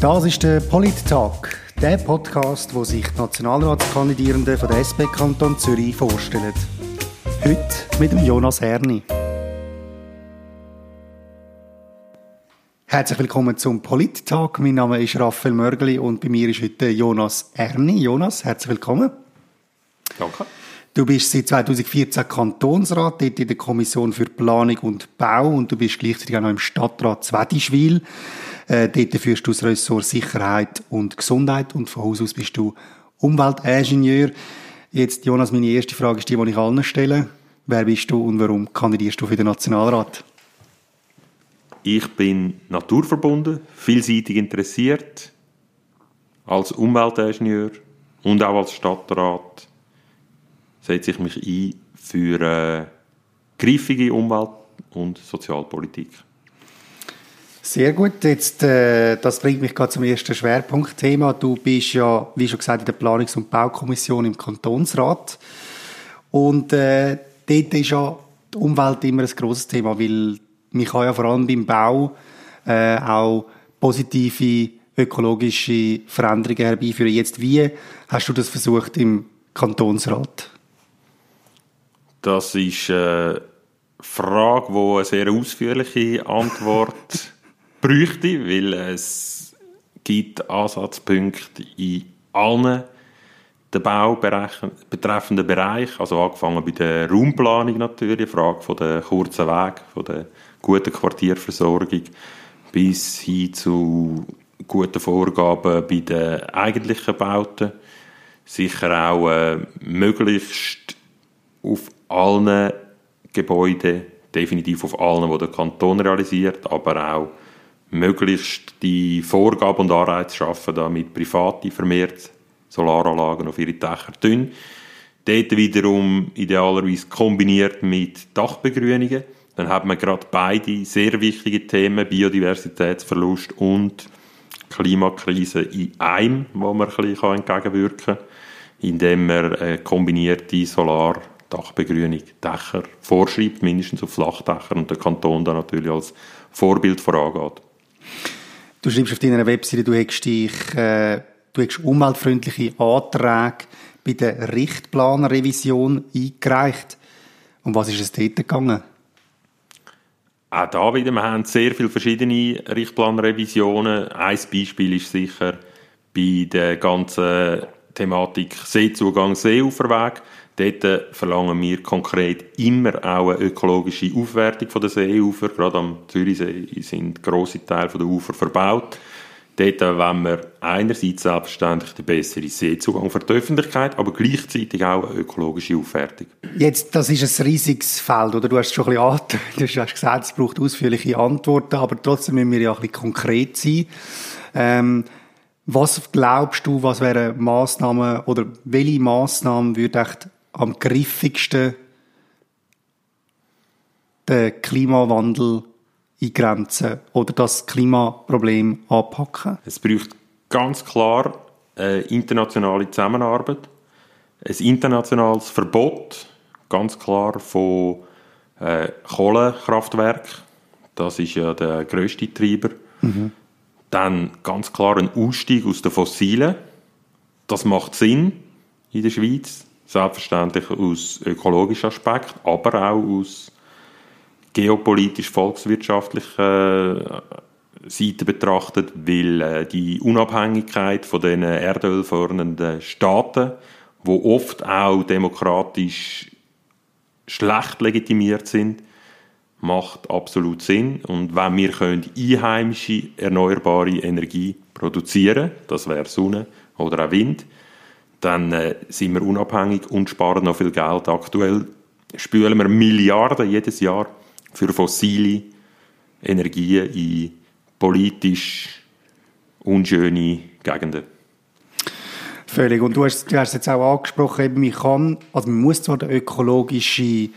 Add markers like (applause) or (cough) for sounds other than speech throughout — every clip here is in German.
Das ist der Polit-Tag, der Podcast, wo sich die Nationalratskandidierenden von der SP Kanton Zürich vorstellen. Heute mit dem Jonas Erni. Herzlich willkommen zum Polit-Tag. Mein Name ist Raphael Mörgeli und bei mir ist heute Jonas Erni. Jonas, herzlich willkommen. Danke. Du bist seit 2014 Kantonsrat, dort in der Kommission für Planung und Bau und du bist gleichzeitig auch noch im Stadtrat Zwedischwil. Äh, dort führst du das Ressort Sicherheit und Gesundheit und von Haus aus bist du Umweltingenieur. Jetzt, Jonas, meine erste Frage ist die, die ich allen stelle. Wer bist du und warum kandidierst du für den Nationalrat? Ich bin naturverbunden, vielseitig interessiert, als Umweltingenieur und auch als Stadtrat setze ich mich ein für äh, griffige Umwelt- und Sozialpolitik. Sehr gut. Jetzt, äh, das bringt mich gerade zum ersten Schwerpunktthema. Du bist ja, wie schon gesagt, in der Planungs- und Baukommission im Kantonsrat. Und äh, dort ist ja die Umwelt immer ein grosses Thema, weil man kann ja vor allem beim Bau äh, auch positive ökologische Veränderungen herbeiführen. Jetzt, wie hast du das versucht im Kantonsrat? Das ist eine Frage, die eine sehr ausführliche Antwort (laughs) bräuchte, weil es gibt Ansatzpunkte in allen den Bau betreffenden Bereich, also angefangen bei der Raumplanung natürlich, Frage von der kurzen Weg, von der guten Quartierversorgung, bis hin zu guten Vorgaben bei den eigentlichen Bauten. Sicher auch äh, möglichst auf allen Gebäuden, definitiv auf allen, die der Kanton realisiert, aber auch möglichst die Vorgaben und Anreize schaffen, damit Private vermehrt Solaranlagen auf ihre Dächer tun. Dort wiederum idealerweise kombiniert mit Dachbegrünungen. Dann hat man gerade beide sehr wichtige Themen, Biodiversitätsverlust und Klimakrise in einem, wo man ein bisschen entgegenwirken kann, indem man kombinierte Solardachbegrünung Dächer vorschreibt, mindestens auf Flachdächern und der Kanton dann natürlich als Vorbild vorangeht. Du schreibst auf deiner Webseite, du hättest dich, äh, du hättest umweltfreundliche Anträge bei der Richtplanrevision eingereicht. Um was ist es dort gegangen? Auch da wieder, wir haben sehr viele verschiedene Richtplanrevisionen. Ein Beispiel ist sicher bei der ganzen Thematik Seezugang, Seeuferweg. Dort verlangen wir konkret immer auch eine ökologische Aufwertung der Seeufer. Gerade am Zürichsee sind grosse Teile der Ufer verbaut. Dort wollen wir einerseits selbstverständlich den besseren Seezugang für die Öffentlichkeit, aber gleichzeitig auch eine ökologische Aufwertung. Jetzt, das ist ein riesiges Feld, oder? Du hast schon ein bisschen (laughs) du hast gesagt, es braucht ausführliche Antworten, aber trotzdem müssen wir ja ein bisschen konkret sein. Ähm, was glaubst du, was wären Massnahmen oder welche Massnahmen würde echt am griffigsten den Klimawandel eingrenzen oder das Klimaproblem anpacken? Es braucht ganz klar eine internationale Zusammenarbeit, ein internationales Verbot, ganz klar von äh, Kohlekraftwerken. Das ist ja der größte Treiber. Mhm. Dann ganz klar ein Ausstieg aus den Fossilen. Das macht Sinn in der Schweiz. Selbstverständlich aus ökologischen Aspekt, aber auch aus geopolitisch-volkswirtschaftlichen äh, Seite betrachtet, weil äh, die Unabhängigkeit von den erdölfördernden Staaten, wo oft auch demokratisch schlecht legitimiert sind, macht absolut Sinn. Und wenn wir können einheimische erneuerbare Energie produzieren, das wäre Sonne oder auch Wind, dann äh, sind wir unabhängig und sparen noch viel Geld. Aktuell spülen wir Milliarden jedes Jahr für fossile Energien in politisch unschöne Gegenden. Völlig. Und du hast, du hast jetzt auch angesprochen, eben, man kann, also man muss zwar die ökologische,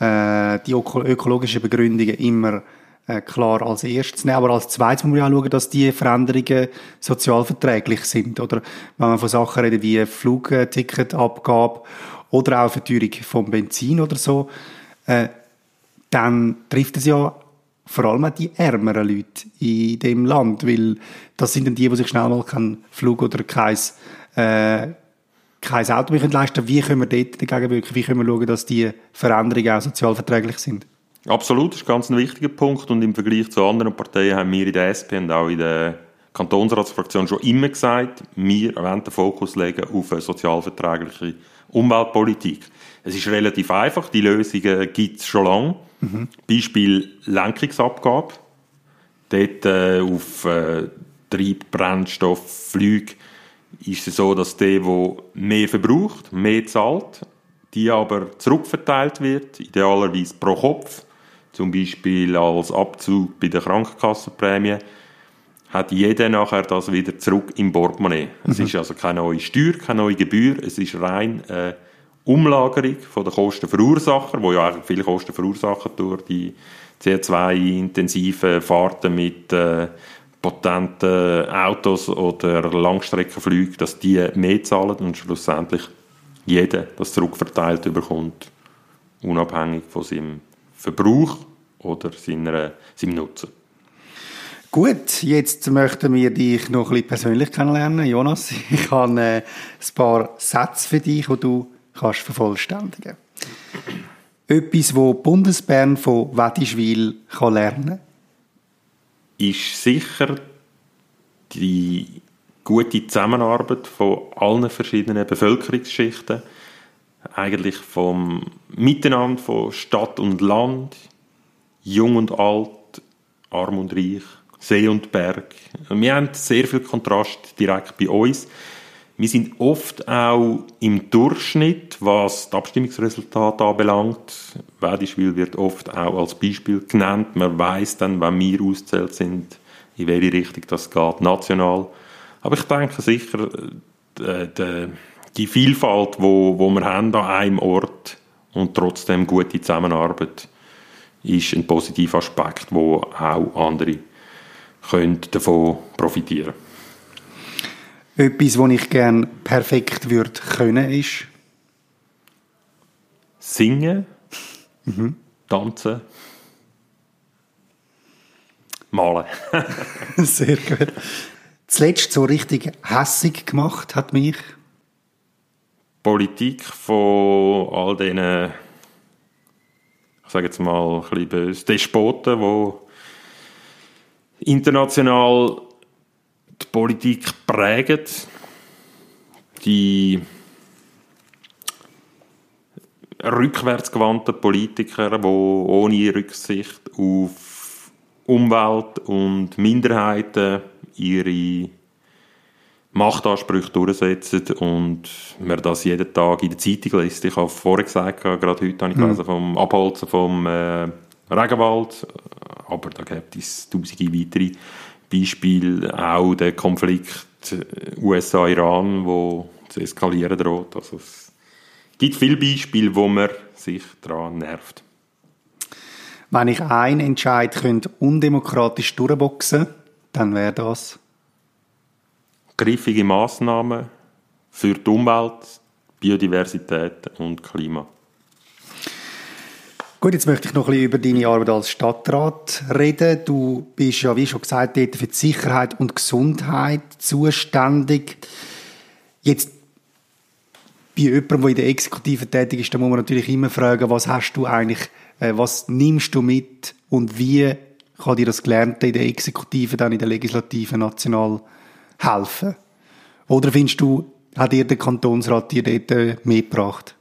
äh, die ökologischen Begründungen immer äh, klar als erstes nehmen. Aber als zweites muss man ja schauen, dass die Veränderungen sozialverträglich sind. Oder wenn man von Sachen redet wie Flugticketabgabe oder auch Verteuerung vom Benzin oder so, äh, dann trifft es ja vor allem auch die ärmeren Leute in dem Land, weil das sind dann die, die sich schnell mal keinen Flug oder kein, äh, kein Auto mehr leisten können. Wie können wir dort dagegen wirken? Wie können wir schauen, dass die Veränderungen auch sozialverträglich sind? Absolut, das ist ganz ein wichtiger Punkt und im Vergleich zu anderen Parteien haben wir in der SP und auch in der Kantonsratsfraktion schon immer gesagt, wir wollen den Fokus legen auf eine sozialverträgliche Umweltpolitik. Es ist relativ einfach, die Lösungen gibt es schon lange. Mhm. Beispiel Lenkungsabgabe. Dort äh, auf äh, Treibbrennstoff, Flüge ist es so, dass der, der mehr verbraucht, mehr zahlt, die aber zurückverteilt wird, idealerweise pro Kopf, zum Beispiel als Abzug bei der Krankenkassenprämie, hat jeder nachher das wieder zurück im Portemonnaie. Mhm. Es ist also keine neue Steuer, keine neue Gebühr, es ist rein äh, Umlagerung von den Kostenverursacher, wo ja eigentlich viele Kosten verursachen durch die CO2-intensiven Fahrten mit äh, potenten Autos oder Langstreckenflügen, dass die mehr zahlen und schlussendlich jeder das zurückverteilt bekommt, unabhängig von seinem Verbrauch oder seiner, seinem Nutzen. Gut, jetzt möchten wir dich noch ein bisschen persönlich kennenlernen. Jonas, (laughs) ich habe äh, ein paar Sätze für dich, die du kannst vervollständigen Etwas, wo Bundesbern von Wettischwil kann lernen ist sicher die gute Zusammenarbeit von allen verschiedenen Bevölkerungsschichten, eigentlich vom Miteinander von Stadt und Land, jung und alt, arm und reich, See und Berg. Wir haben sehr viel Kontrast direkt bei uns. Wir sind oft auch im Durchschnitt, was das Abstimmungsresultat anbelangt. Wedischwil wird oft auch als Beispiel genannt. Man weiß dann, wenn wir auszählt sind, in welche Richtung das geht, national. Aber ich denke sicher, äh, die Vielfalt, wo, wo wir haben an einem Ort und trotzdem gute Zusammenarbeit, ist ein positiver Aspekt, wo auch andere können davon profitieren Etwas, was ich gerne perfekt würde können, ist? Singen, mhm. tanzen, malen. (laughs) Sehr gut. Zuletzt so richtig hässig gemacht hat mich? Politik von all diesen, ich sage jetzt mal ein bisschen böse, Despoten, die international die Politik prägen, die rückwärtsgewandten Politiker, die ohne Rücksicht auf Umwelt und Minderheiten ihre Machtansprüche durchsetzen und man das jeden Tag in der Zeitung liest. Ich habe vorher gesagt, gerade heute habe ich gelesen, mhm. vom Abholzen vom äh, Regenwald, aber da gibt es tausende weitere Beispiele, auch der Konflikt äh, USA-Iran, wo zu eskalieren droht. Also es gibt viele Beispiele, wo man sich daran nervt. Wenn ich einen Entscheid könnte undemokratisch durchboxen, dann wäre das griffige Maßnahmen für die Umwelt, Biodiversität und Klima. Gut, jetzt möchte ich noch ein bisschen über deine Arbeit als Stadtrat reden. Du bist ja, wie schon gesagt, dort für die Sicherheit und Gesundheit zuständig. Jetzt bei jemandem, der in der Exekutive tätig ist, da muss man natürlich immer fragen, was hast du eigentlich, äh, was nimmst du mit und wie kann dir das Gelernte in der Exekutive, dann in der Legislative national helfen? Oder findest du, hat dir der Kantonsrat dir dort äh, mitgebracht?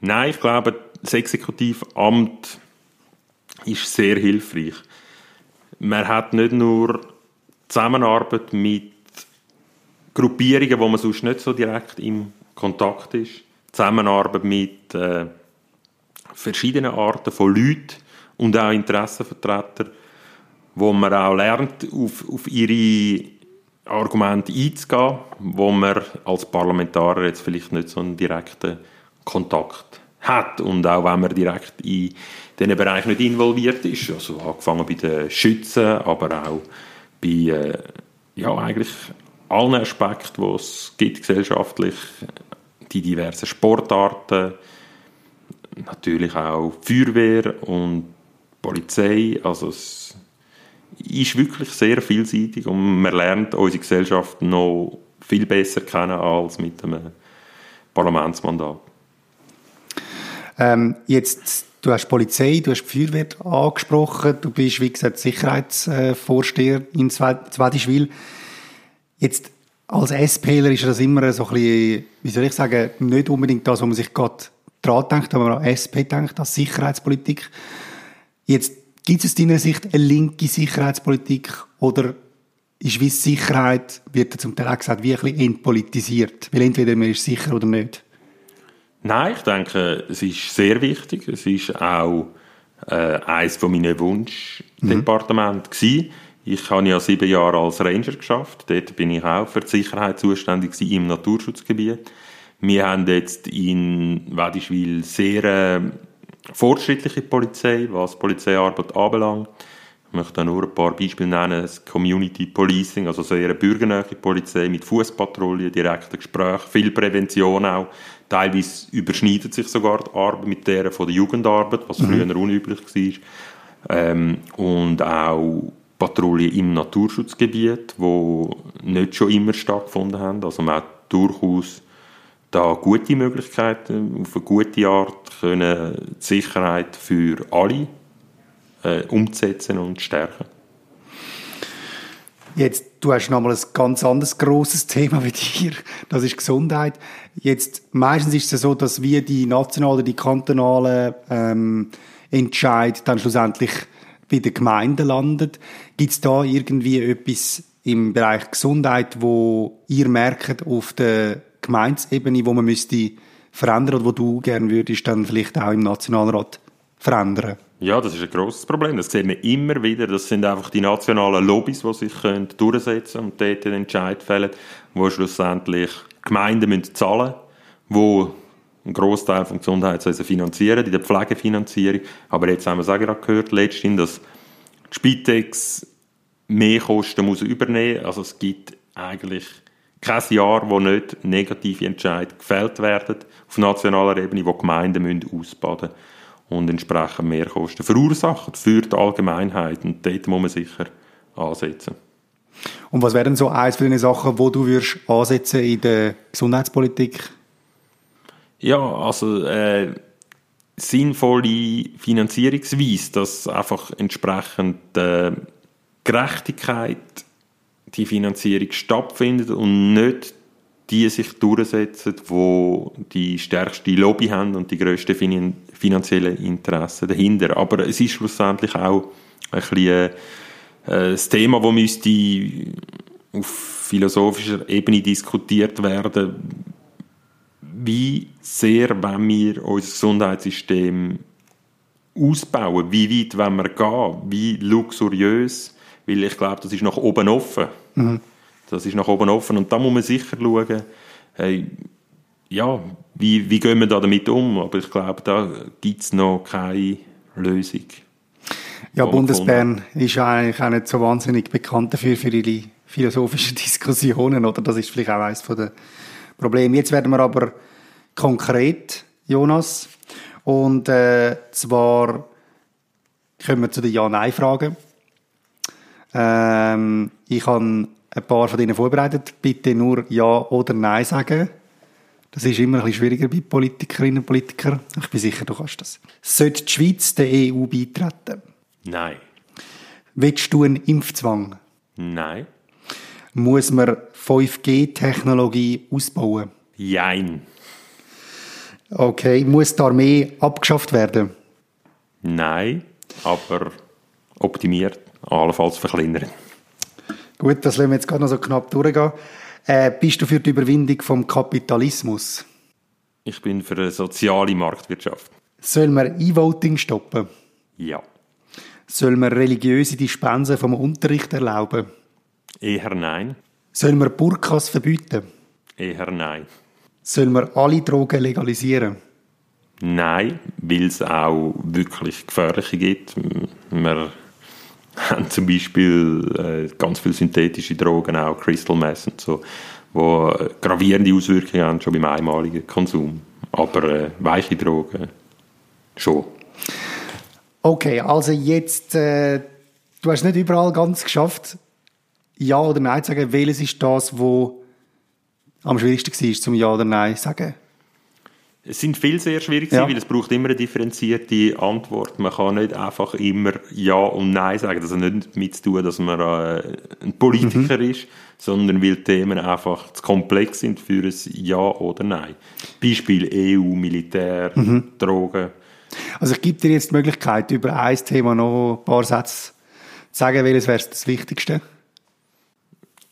Nein, ich glaube, das Exekutivamt ist sehr hilfreich. Man hat nicht nur Zusammenarbeit mit Gruppierungen, wo man sonst nicht so direkt im Kontakt ist, Zusammenarbeit mit äh, verschiedenen Arten von Leuten und auch Interessenvertretern, wo man auch lernt, auf, auf ihre Argumente einzugehen, wo man als Parlamentarier jetzt vielleicht nicht so einen direkten Kontakt hat und auch wenn man direkt in diesen Bereich nicht involviert ist, also angefangen bei den Schützen, aber auch bei äh, ja, eigentlich allen Aspekten, die es gibt gesellschaftlich, die diversen Sportarten, natürlich auch Feuerwehr und Polizei. Also es ist wirklich sehr vielseitig und man lernt unsere Gesellschaft noch viel besser kennen als mit einem Parlamentsmandat. Ähm, jetzt, du hast Polizei, du hast die Feuerwehr angesprochen, du bist, wie gesagt, Sicherheitsvorsteher in Zwedischwil. Jetzt, als SPler ist das immer so ein bisschen, wie soll ich sagen, nicht unbedingt das, wo man sich gerade dran denkt, wenn man an SP denkt, als Sicherheitspolitik. Jetzt, gibt es aus deiner Sicht eine linke Sicherheitspolitik oder ist wie Sicherheit, wird zum Teil auch gesagt, wie ein bisschen entpolitisiert? Weil entweder man ist sicher oder nicht. Nein, ich denke, es ist sehr wichtig. Es ist auch äh, eines von meinen Wunschdepartementen mhm. Ich habe ja sieben Jahre als Ranger geschafft. Dort bin ich auch für die Sicherheit zuständig im Naturschutzgebiet. Wir haben jetzt in Wedischwil sehr äh, fortschrittliche Polizei, was Polizeiarbeit anbelangt. Ich möchte nur ein paar Beispiele nennen. Das Community Policing, also sehr eine bürgernähe Polizei mit Fußpatrouillen, direkten Gesprächen, viel Prävention auch. Teilweise überschneidet sich sogar die Arbeit mit der von der Jugendarbeit, was mhm. früher unüblich war. Ähm, und auch Patrouillen im Naturschutzgebiet, wo nicht schon immer stattgefunden haben. Also man hat durchaus da gute Möglichkeiten, auf eine gute Art können die Sicherheit für alle äh, umzusetzen und stärken. Jetzt, du hast nochmal ein ganz anderes grosses (laughs) Thema wie dir. Das ist Gesundheit. Jetzt, meistens ist es so, dass wir die nationalen die kantonalen ähm, Entscheid dann schlussendlich bei den Gemeinden landet. Gibt es da irgendwie etwas im Bereich Gesundheit, wo ihr merkt auf der Gemeindesebene, wo man müsste verändern oder wo du gerne würdest, dann vielleicht auch im Nationalrat verändern? Ja, das ist ein grosses Problem. Das sehen wir immer wieder. Das sind einfach die nationalen Lobbys, die sich können durchsetzen und dort den Entscheid fällen, wo schlussendlich Gemeinden müssen zahlen müssen, die einen Großteil vom Gesundheitswesen finanzieren, die der Pflegefinanzierung. Aber jetzt haben wir es auch gerade gehört, letztens, dass die Spitex mehr Kosten muss übernehmen. Also es gibt eigentlich kein Jahr, wo nicht negative Entscheidungen gefällt werden auf nationaler Ebene, wo Gemeinden müssen ausbaden müssen und entsprechend Mehrkosten verursachen für die Allgemeinheit. Und dort muss man sicher ansetzen. Und was wären so eins von den Sachen, wo du würdest ansetzen in der Gesundheitspolitik? Ja, also äh, sinnvolle Finanzierungsweise, dass einfach entsprechend äh, Gerechtigkeit die Finanzierung stattfindet und nicht die sich durchsetzen, wo die stärkste Lobby haben und die grössten fin finanziellen Interessen dahinter. Aber es ist schlussendlich auch ein bisschen äh, Thema, das müsste auf philosophischer Ebene diskutiert werden. Wie sehr wollen wir unser Gesundheitssystem ausbauen? Wie weit wollen wir gehen? Wie luxuriös? Weil ich glaube, das ist nach oben offen. Mhm. Das ist nach oben offen und da muss man sicher schauen, hey, ja, wie, wie gehen wir da damit um? Aber ich glaube, da gibt es noch keine Lösung. Ja, Bundesbern ist eigentlich auch nicht so wahnsinnig bekannt dafür, für ihre philosophischen (laughs) Diskussionen, oder? Das ist vielleicht auch eines der Probleme. Jetzt werden wir aber konkret, Jonas. Und äh, zwar kommen wir zu den Ja-Nein-Fragen. Ähm, ich habe ein paar von denen vorbereitet. Bitte nur Ja oder Nein sagen. Das ist immer ein bisschen schwieriger bei Politikerinnen und Politikern. Ich bin sicher, du kannst das. Sollte die Schweiz der EU beitreten? Nein. Willst du einen Impfzwang? Nein. Muss man 5G-Technologie ausbauen? Jein. Okay. Muss die Armee abgeschafft werden? Nein, aber optimiert, allenfalls verkleinern. Gut, das lassen wir jetzt gerade noch so knapp durchgehen. Äh, bist du für die Überwindung vom Kapitalismus? Ich bin für eine soziale Marktwirtschaft. Soll man E-Voting stoppen? Ja. Soll man religiöse Dispensen vom Unterricht erlauben? Eher nein. Soll man Burkas verbieten? Eher nein. Soll man alle Drogen legalisieren? Nein, weil es auch wirklich gefährliche gibt. Man haben (laughs) zum Beispiel äh, ganz viele synthetische Drogen, auch Crystal Meth und so, äh, gravierende Auswirkungen haben, schon beim einmaligen Konsum. Aber äh, weiche Drogen schon. Okay, also jetzt, äh, du hast nicht überall ganz geschafft, Ja oder Nein zu sagen. Welches ist das, wo am schwierigsten war, zum Ja oder Nein zu sagen? Es sind viel sehr schwierig, Ja. weil es braucht immer eine differenzierte Antwort. Man kann nicht einfach immer Ja und Nein sagen. Das hat nicht damit zu tun, dass man äh, ein Politiker Mhm. ist, sondern weil Themen einfach zu komplex sind für ein Ja oder Nein. Beispiel EU, Militär, Mhm. Drogen. Also ich gebe dir jetzt die Möglichkeit, über ein Thema noch ein paar Sätze zu sagen, welches wäre das Wichtigste?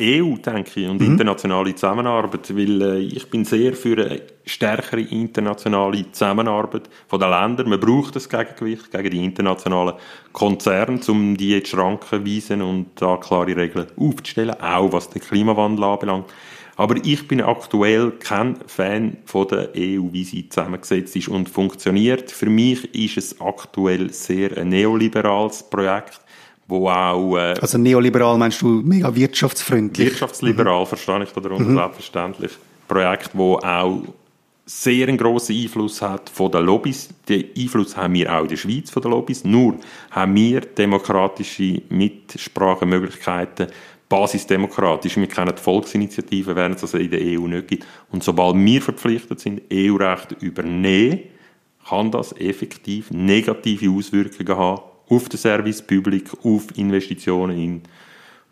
EU, denke ich, und Mhm. internationale Zusammenarbeit, weil äh, ich bin sehr für eine stärkere internationale Zusammenarbeit von den Ländern. Man braucht das Gegengewicht gegen die internationalen Konzerne, um die die Schranken zu weisen und da klare Regeln aufzustellen, auch was den Klimawandel anbelangt. Aber ich bin aktuell kein Fan von der EU, wie sie zusammengesetzt ist und funktioniert. Für mich ist es aktuell sehr ein neoliberales Projekt, wo auch äh, Also neoliberal meinst du mega wirtschaftsfreundlich? Wirtschaftsliberal verstehe ich darunter selbstverständlich. Projekt, wo auch sehr einen grossen Einfluss hat von den Lobbys. Den Einfluss haben wir auch in der Schweiz von den Lobbys. Nur haben wir demokratische Mitsprachemöglichkeiten, basisdemokratisch. Wir kennen die Volksinitiativen, während es das in der EU nicht gibt. Und sobald wir verpflichtet sind, EU-Recht übernehmen, kann das effektiv negative Auswirkungen haben auf den Service Public, auf Investitionen in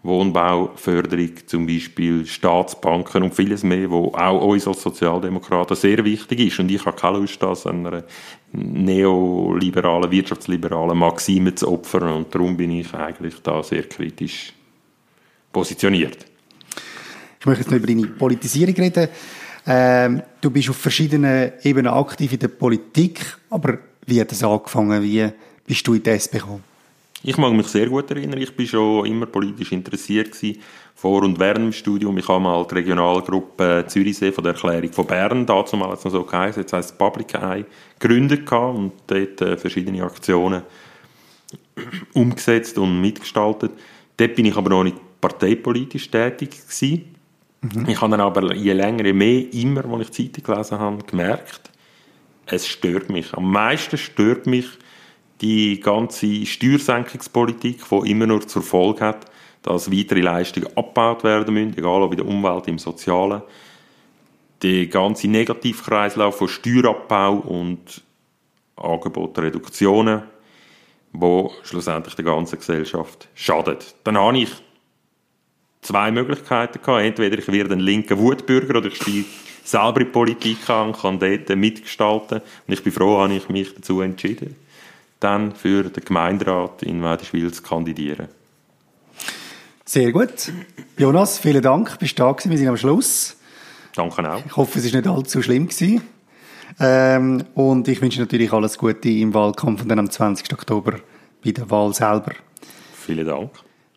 Wohnbau, Förderung, zum Beispiel Staatsbanken und vieles mehr, wo auch uns als Sozialdemokraten sehr wichtig ist. Und ich habe keine Lust, das einer neoliberalen, wirtschaftsliberalen Maxime zu opfern. Und darum bin ich eigentlich da sehr kritisch positioniert. Ich möchte jetzt noch über deine Politisierung reden. Ähm, du bist auf verschiedenen Ebenen aktiv in der Politik, aber wie hat das angefangen? Wie bist du in die SP gekommen? Ich mag mich sehr gut erinnern. Ich bin schon immer politisch interessiert gewesen, vor und während dem Studium. Ich habe mal die Regionalgruppe Zürichsee von der Erklärung von Bern, dazu mal es noch so geheißen, jetzt heisst es Public Eye, gegründet und dort äh, verschiedene Aktionen umgesetzt und mitgestaltet. Dort bin ich aber noch nicht parteipolitisch tätig gewesen. Ich habe dann aber je länger, je mehr, immer, als ich Zeitung gelesen habe, gemerkt, es stört mich. Am meisten stört mich die ganze Steuersenkungspolitik, die immer nur zur Folge hat, dass weitere Leistungen abgebaut werden müssen, egal ob in der Umwelt, im Sozialen. Der ganze Negativkreislauf von Steuerabbau und Angebotsreduktionen, wo schlussendlich der ganzen Gesellschaft schadet. Dann habe ich zwei Möglichkeiten gehabt. Entweder ich werde ein linker Wutbürger oder ich steige selber in Politik an kann dort mitgestalten. Und ich bin froh, habe ich mich dazu entschieden, dann für den Gemeinderat in Wädischwil zu kandidieren. Sehr gut. Jonas, vielen Dank. Bist du da gewesen? Wir sind am Schluss. Danke auch. Ich hoffe, es ist nicht allzu schlimm gewesen. Ähm, und ich wünsche natürlich alles Gute im Wahlkampf und dann am 20. Oktober bei der Wahl selber. Vielen Dank.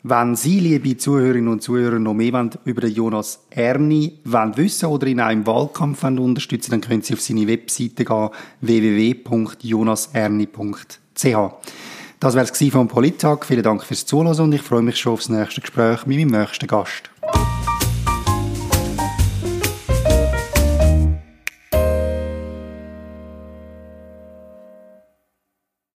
Wenn Sie, liebe Zuhörerinnen und Zuhörer, noch mehr wollen über den Jonas Erni wollen wissen oder ihn auch im Wahlkampf wollen unterstützen dann können Sie auf seine Webseite gehen, www.jonaserni.ch. Das wäre es vom Polittag. Vielen Dank fürs Zuhören und ich freue mich schon aufs nächste Gespräch mit meinem nächsten Gast.